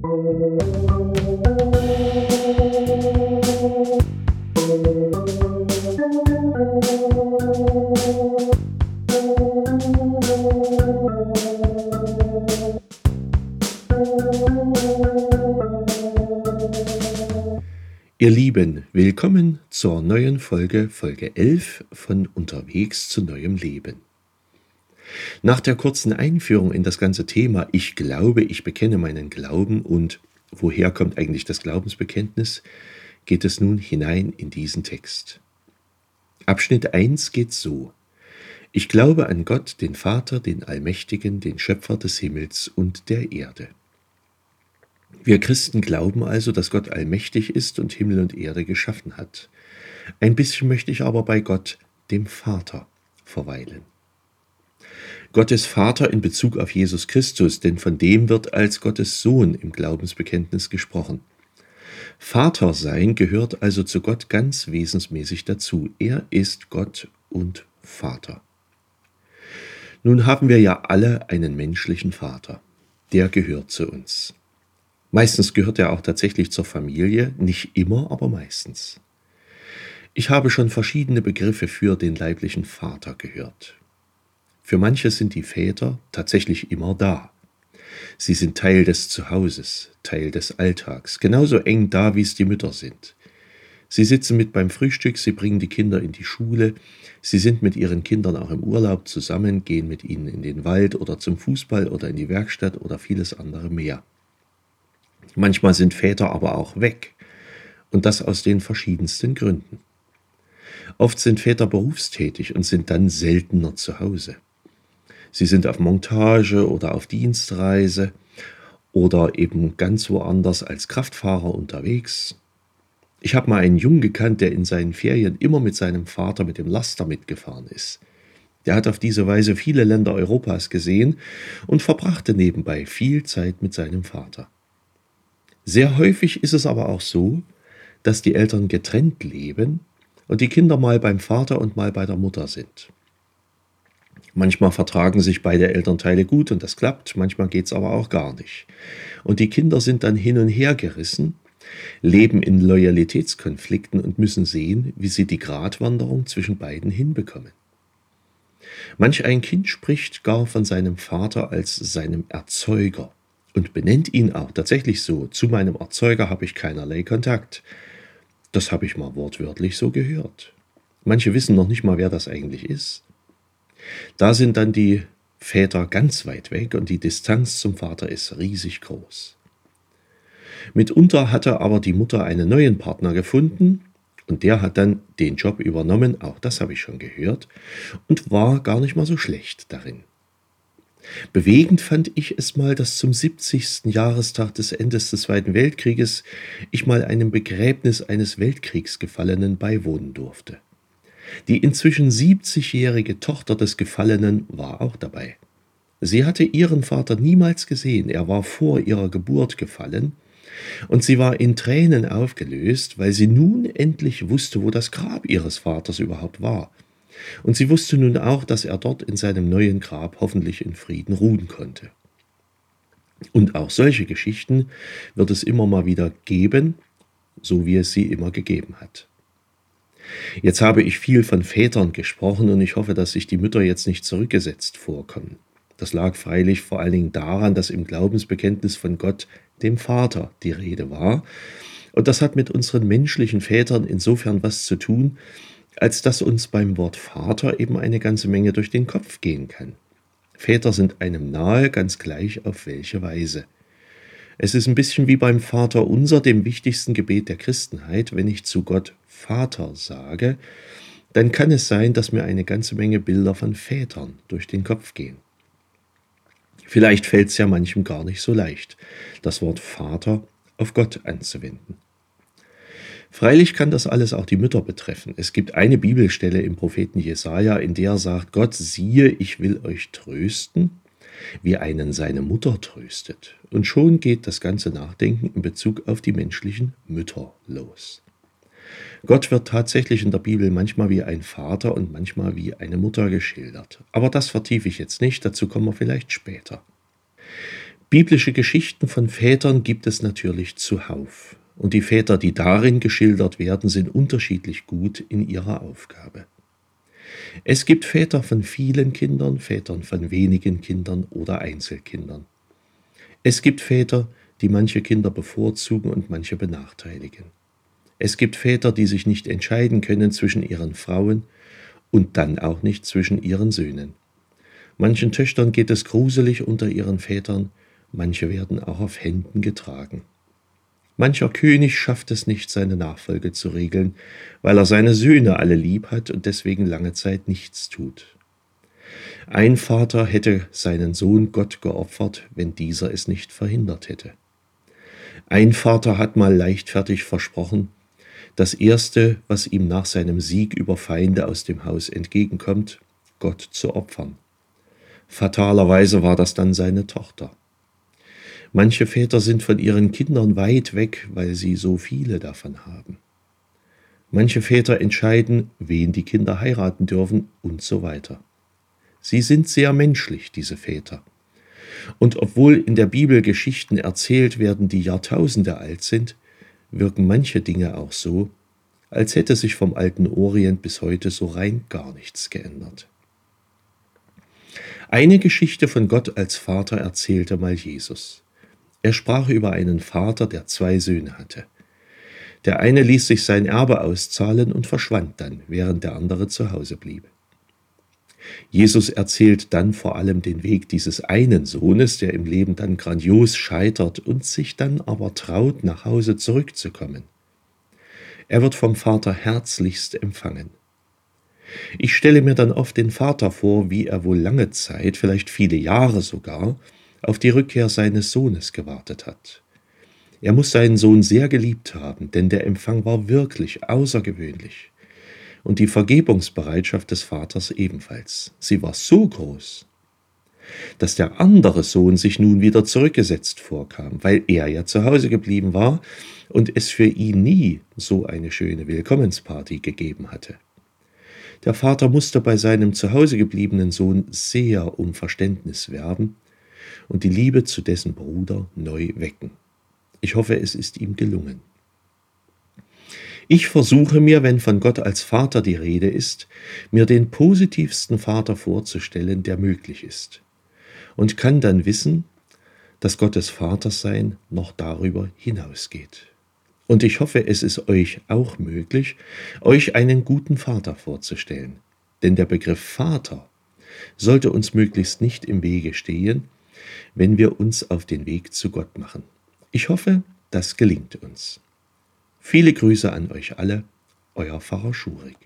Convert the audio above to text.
Ihr Lieben, willkommen zur neuen Folge, Folge 11 von Unterwegs zu neuem Leben. Nach der kurzen Einführung in das ganze Thema Ich glaube, ich bekenne meinen Glauben und woher kommt eigentlich das Glaubensbekenntnis, geht es nun hinein in diesen Text. Abschnitt 1 geht so. Ich glaube an Gott, den Vater, den Allmächtigen, den Schöpfer des Himmels und der Erde. Wir Christen glauben also, dass Gott allmächtig ist und Himmel und Erde geschaffen hat. Ein bisschen möchte ich aber bei Gott, dem Vater, verweilen. Gott ist Vater in Bezug auf Jesus Christus, denn von dem wird als Gottes Sohn im Glaubensbekenntnis gesprochen. Vater sein gehört also zu Gott ganz wesensmäßig dazu. Er ist Gott und Vater. Nun haben wir ja alle einen menschlichen Vater. Der gehört zu uns. Meistens gehört er auch tatsächlich zur Familie, nicht immer, aber meistens. Ich habe schon verschiedene Begriffe für den leiblichen Vater gehört. Für manche sind die Väter tatsächlich immer da. Sie sind Teil des Zuhauses, Teil des Alltags, genauso eng da, wie es die Mütter sind. Sie sitzen mit beim Frühstück, sie bringen die Kinder in die Schule, sie sind mit ihren Kindern auch im Urlaub zusammen, gehen mit ihnen in den Wald oder zum Fußball oder in die Werkstatt oder vieles andere mehr. Manchmal sind Väter aber auch weg. Und das aus den verschiedensten Gründen. Oft sind Väter berufstätig und sind dann seltener zu Hause. Sie sind auf Montage oder auf Dienstreise oder eben ganz woanders als Kraftfahrer unterwegs. Ich habe mal einen Jungen gekannt, der in seinen Ferien immer mit seinem Vater mit dem Laster mitgefahren ist. Der hat auf diese Weise viele Länder Europas gesehen und verbrachte nebenbei viel Zeit mit seinem Vater. Sehr häufig ist es aber auch so, dass die Eltern getrennt leben und die Kinder mal beim Vater und mal bei der Mutter sind. Manchmal vertragen sich beide Elternteile gut und das klappt, manchmal geht es aber auch gar nicht. Und die Kinder sind dann hin und her gerissen, leben in Loyalitätskonflikten und müssen sehen, wie sie die Gratwanderung zwischen beiden hinbekommen. Manch ein Kind spricht gar von seinem Vater als seinem Erzeuger und benennt ihn auch tatsächlich so. Zu meinem Erzeuger habe ich keinerlei Kontakt. Das habe ich mal wortwörtlich so gehört. Manche wissen noch nicht mal, wer das eigentlich ist. Da sind dann die Väter ganz weit weg und die Distanz zum Vater ist riesig groß. Mitunter hatte aber die Mutter einen neuen Partner gefunden und der hat dann den Job übernommen, auch das habe ich schon gehört, und war gar nicht mal so schlecht darin. Bewegend fand ich es mal, dass zum 70. Jahrestag des Endes des Zweiten Weltkrieges ich mal einem Begräbnis eines Weltkriegsgefallenen beiwohnen durfte. Die inzwischen 70-jährige Tochter des Gefallenen war auch dabei. Sie hatte ihren Vater niemals gesehen, er war vor ihrer Geburt gefallen, und sie war in Tränen aufgelöst, weil sie nun endlich wusste, wo das Grab ihres Vaters überhaupt war. Und sie wusste nun auch, dass er dort in seinem neuen Grab hoffentlich in Frieden ruhen konnte. Und auch solche Geschichten wird es immer mal wieder geben, so wie es sie immer gegeben hat. Jetzt habe ich viel von Vätern gesprochen und ich hoffe, dass sich die Mütter jetzt nicht zurückgesetzt vorkommen. Das lag freilich vor allen Dingen daran, dass im Glaubensbekenntnis von Gott, dem Vater, die Rede war. Und das hat mit unseren menschlichen Vätern insofern was zu tun, als dass uns beim Wort Vater eben eine ganze Menge durch den Kopf gehen kann. Väter sind einem nahe, ganz gleich auf welche Weise. Es ist ein bisschen wie beim Vater unser, dem wichtigsten Gebet der Christenheit. Wenn ich zu Gott Vater sage, dann kann es sein, dass mir eine ganze Menge Bilder von Vätern durch den Kopf gehen. Vielleicht fällt es ja manchem gar nicht so leicht, das Wort Vater auf Gott anzuwenden. Freilich kann das alles auch die Mütter betreffen. Es gibt eine Bibelstelle im Propheten Jesaja, in der er sagt: Gott, siehe, ich will euch trösten, wie einen seine Mutter tröstet. Und schon geht das ganze Nachdenken in Bezug auf die menschlichen Mütter los. Gott wird tatsächlich in der Bibel manchmal wie ein Vater und manchmal wie eine Mutter geschildert. Aber das vertiefe ich jetzt nicht, dazu kommen wir vielleicht später. Biblische Geschichten von Vätern gibt es natürlich zuhauf, und die Väter, die darin geschildert werden, sind unterschiedlich gut in ihrer Aufgabe. Es gibt Väter von vielen Kindern, Vätern von wenigen Kindern oder Einzelkindern. Es gibt Väter, die manche Kinder bevorzugen und manche benachteiligen. Es gibt Väter, die sich nicht entscheiden können zwischen ihren Frauen und dann auch nicht zwischen ihren Söhnen. Manchen Töchtern geht es gruselig unter ihren Vätern, manche werden auch auf Händen getragen. Mancher König schafft es nicht, seine Nachfolge zu regeln, weil er seine Söhne alle lieb hat und deswegen lange Zeit nichts tut. Ein Vater hätte seinen Sohn Gott geopfert, wenn dieser es nicht verhindert hätte. Ein Vater hat mal leichtfertig versprochen, das Erste, was ihm nach seinem Sieg über Feinde aus dem Haus entgegenkommt, Gott zu opfern. Fatalerweise war das dann seine Tochter. Manche Väter sind von ihren Kindern weit weg, weil sie so viele davon haben. Manche Väter entscheiden, wen die Kinder heiraten dürfen und so weiter. Sie sind sehr menschlich, diese Väter. Und obwohl in der Bibel Geschichten erzählt werden, die Jahrtausende alt sind, wirken manche Dinge auch so, als hätte sich vom alten Orient bis heute so rein gar nichts geändert. Eine Geschichte von Gott als Vater erzählte mal Jesus. Er sprach über einen Vater, der zwei Söhne hatte. Der eine ließ sich sein Erbe auszahlen und verschwand dann, während der andere zu Hause blieb. Jesus erzählt dann vor allem den Weg dieses einen Sohnes, der im Leben dann grandios scheitert und sich dann aber traut, nach Hause zurückzukommen. Er wird vom Vater herzlichst empfangen. Ich stelle mir dann oft den Vater vor, wie er wohl lange Zeit, vielleicht viele Jahre sogar, auf die Rückkehr seines Sohnes gewartet hat. Er muss seinen Sohn sehr geliebt haben, denn der Empfang war wirklich außergewöhnlich. Und die Vergebungsbereitschaft des Vaters ebenfalls. Sie war so groß, dass der andere Sohn sich nun wieder zurückgesetzt vorkam, weil er ja zu Hause geblieben war und es für ihn nie so eine schöne Willkommensparty gegeben hatte. Der Vater musste bei seinem zu Hause gebliebenen Sohn sehr um Verständnis werben und die Liebe zu dessen Bruder neu wecken. Ich hoffe, es ist ihm gelungen. Ich versuche mir, wenn von Gott als Vater die Rede ist, mir den positivsten Vater vorzustellen, der möglich ist, und kann dann wissen, dass Gottes Vatersein noch darüber hinausgeht. Und ich hoffe, es ist euch auch möglich, euch einen guten Vater vorzustellen. Denn der Begriff Vater sollte uns möglichst nicht im Wege stehen, wenn wir uns auf den Weg zu Gott machen. Ich hoffe, das gelingt uns. Viele Grüße an euch alle, euer Pfarrer Schurig.